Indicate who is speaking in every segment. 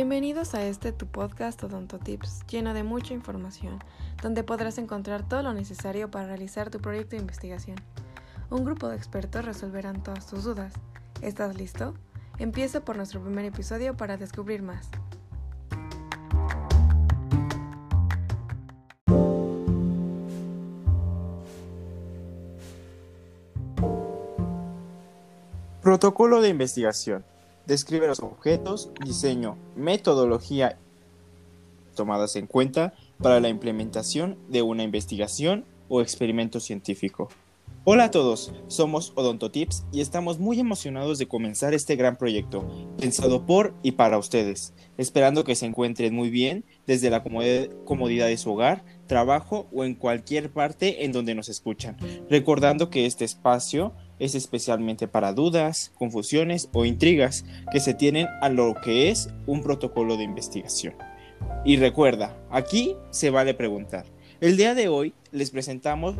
Speaker 1: Bienvenidos a este tu podcast Odonto Tips, lleno de mucha información, donde podrás encontrar todo lo necesario para realizar tu proyecto de investigación. Un grupo de expertos resolverán todas tus dudas. ¿Estás listo? Empieza por nuestro primer episodio para descubrir más.
Speaker 2: Protocolo de investigación. Describe los objetos, diseño, metodología tomadas en cuenta para la implementación de una investigación o experimento científico. Hola a todos, somos Odontotips y estamos muy emocionados de comenzar este gran proyecto, pensado por y para ustedes, esperando que se encuentren muy bien desde la comodidad de su hogar, trabajo o en cualquier parte en donde nos escuchan, recordando que este espacio es especialmente para dudas, confusiones o intrigas que se tienen a lo que es un protocolo de investigación. Y recuerda, aquí se vale preguntar. El día de hoy les presentamos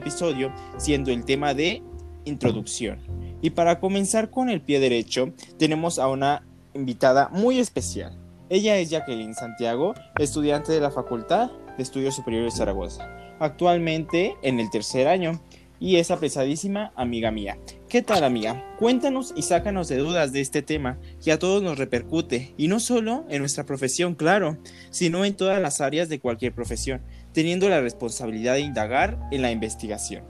Speaker 2: episodio siendo el tema de introducción. Y para comenzar con el pie derecho, tenemos a una invitada muy especial. Ella es Jacqueline Santiago, estudiante de la Facultad de Estudios Superiores de Zaragoza, actualmente en el tercer año y es apreciadísima amiga mía. ¿Qué tal amiga? Cuéntanos y sácanos de dudas de este tema que a todos nos repercute y no solo en nuestra profesión, claro, sino en todas las áreas de cualquier profesión, teniendo la responsabilidad de indagar en la investigación.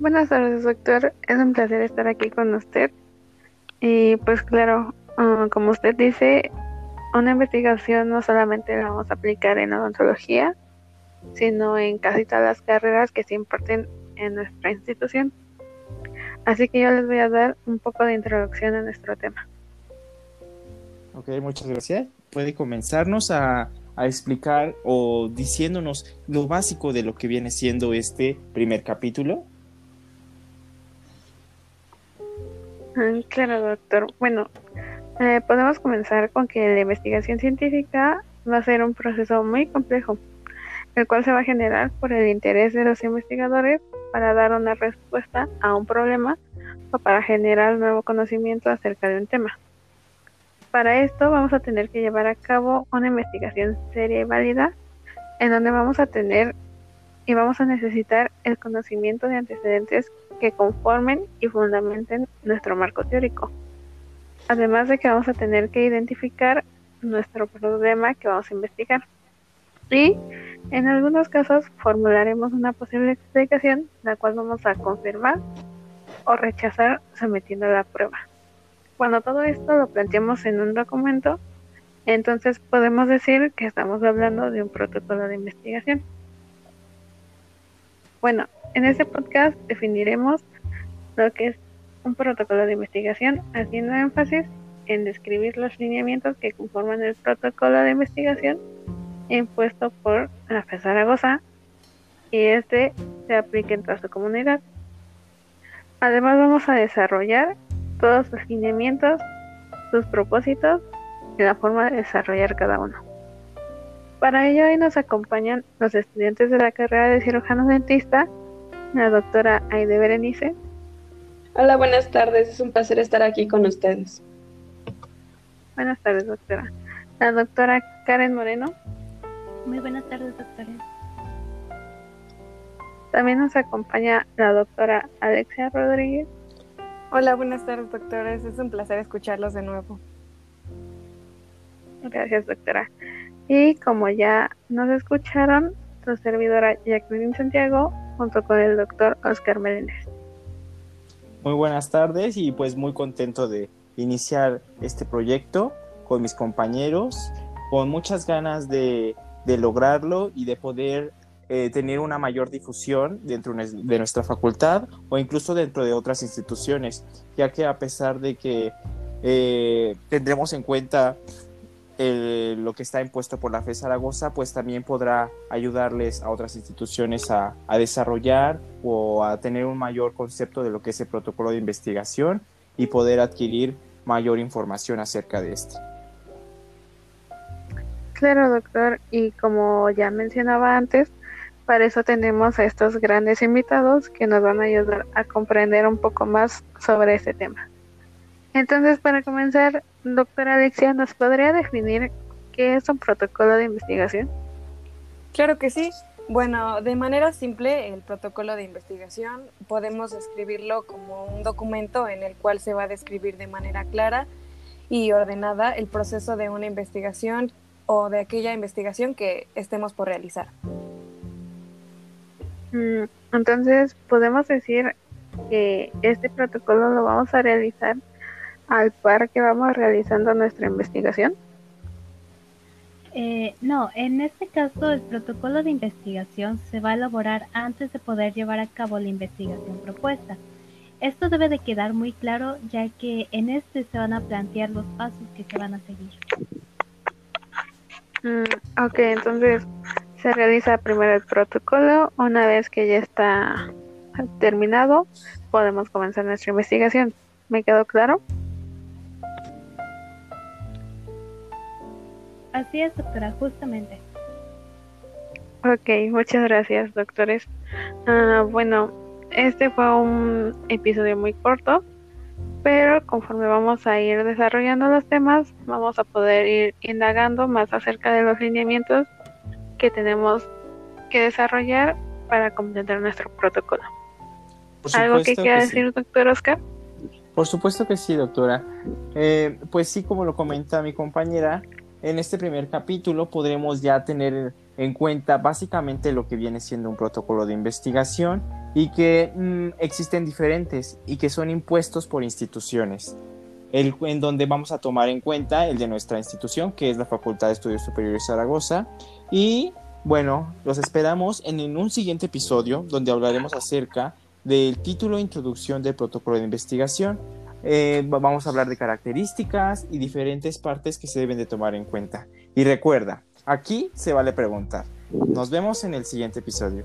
Speaker 3: Buenas tardes doctor, es un placer estar aquí con usted y pues claro, ah, como usted dice, una investigación no solamente la vamos a aplicar en odontología, sino en casi todas las carreras que se imparten en nuestra institución. Así que yo les voy a dar un poco de introducción a nuestro tema.
Speaker 2: Ok, muchas gracias. Puede comenzarnos a, a explicar o diciéndonos lo básico de lo que viene siendo este primer capítulo.
Speaker 3: Ah, claro, doctor. Bueno, eh, podemos comenzar con que la investigación científica va a ser un proceso muy complejo el cual se va a generar por el interés de los investigadores para dar una respuesta a un problema o para generar nuevo conocimiento acerca de un tema. Para esto vamos a tener que llevar a cabo una investigación seria y válida en donde vamos a tener y vamos a necesitar el conocimiento de antecedentes que conformen y fundamenten nuestro marco teórico. Además de que vamos a tener que identificar nuestro problema que vamos a investigar. Y en algunos casos formularemos una posible explicación, la cual vamos a confirmar o rechazar sometiendo la prueba. Cuando todo esto lo planteamos en un documento, entonces podemos decir que estamos hablando de un protocolo de investigación. Bueno, en este podcast definiremos lo que es un protocolo de investigación, haciendo énfasis en describir los lineamientos que conforman el protocolo de investigación impuesto por la FE Zaragoza y este se aplique en toda su comunidad. Además vamos a desarrollar todos los lineamientos, sus propósitos y la forma de desarrollar cada uno. Para ello hoy nos acompañan los estudiantes de la carrera de cirujano dentista, la doctora Aide Berenice.
Speaker 4: Hola, buenas tardes, es un placer estar aquí con ustedes.
Speaker 3: Buenas tardes, doctora. La doctora Karen Moreno.
Speaker 5: Muy buenas tardes, doctora.
Speaker 3: También nos acompaña la doctora Alexia Rodríguez.
Speaker 6: Hola, buenas tardes, doctores. Es un placer escucharlos de nuevo.
Speaker 3: Gracias, doctora. Y como ya nos escucharon, su servidora Jacqueline Santiago junto con el doctor Oscar Meléndez.
Speaker 2: Muy buenas tardes y pues muy contento de iniciar este proyecto con mis compañeros, con muchas ganas de de lograrlo y de poder eh, tener una mayor difusión dentro de nuestra facultad o incluso dentro de otras instituciones, ya que a pesar de que eh, tendremos en cuenta lo que está impuesto por la FE Zaragoza, pues también podrá ayudarles a otras instituciones a, desarrollar o a tener un mayor concepto de lo que es el protocolo de investigación y poder adquirir mayor información acerca de este.
Speaker 3: Claro, doctor, y como ya mencionaba antes, para eso tenemos a estos grandes invitados que nos van a ayudar a comprender un poco más sobre este tema. Entonces, para comenzar, doctora Alexia, ¿nos podría definir qué es un protocolo de investigación?
Speaker 6: Claro que sí. Bueno, de manera simple, el protocolo de investigación podemos escribirlo como un documento en el cual se va a describir de manera clara y ordenada el proceso de una investigación o de aquella investigación que estemos por realizar.
Speaker 3: Mm, entonces, podemos decir que este protocolo lo vamos a realizar al par que vamos realizando nuestra investigación.
Speaker 5: Eh, no, en este caso el protocolo de investigación se va a elaborar antes de poder llevar a cabo la investigación propuesta. Esto debe de quedar muy claro ya que en este se van a plantear los pasos que se van a seguir.
Speaker 3: Mm, ok, entonces se realiza primero el protocolo. Una vez que ya está terminado, podemos comenzar nuestra investigación. ¿Me quedó claro?
Speaker 5: Así es, doctora, justamente.
Speaker 3: Ok, muchas gracias, doctores. Ah, bueno, este fue un episodio muy corto, pero conforme vamos a ir desarrollando los temas, vamos a poder ir indagando más acerca de los lineamientos que tenemos que desarrollar para completar nuestro protocolo. ¿Algo que quiera decir, doctor Oscar?
Speaker 2: Por supuesto que sí, doctora. Eh, pues sí, como lo comenta mi compañera, en este primer capítulo podremos ya tener en cuenta básicamente lo que viene siendo un protocolo de investigación y que mm, existen diferentes y que son impuestos por instituciones. El, en donde vamos a tomar en cuenta el de nuestra institución, que es la Facultad de Estudios Superiores Zaragoza. Y bueno, los esperamos en, un siguiente episodio donde hablaremos acerca del título Introducción del Protocolo de Investigación eh, vamos a hablar de características y diferentes partes que se deben de tomar en cuenta. Y recuerda, aquí se vale preguntar. Nos vemos en el siguiente episodio.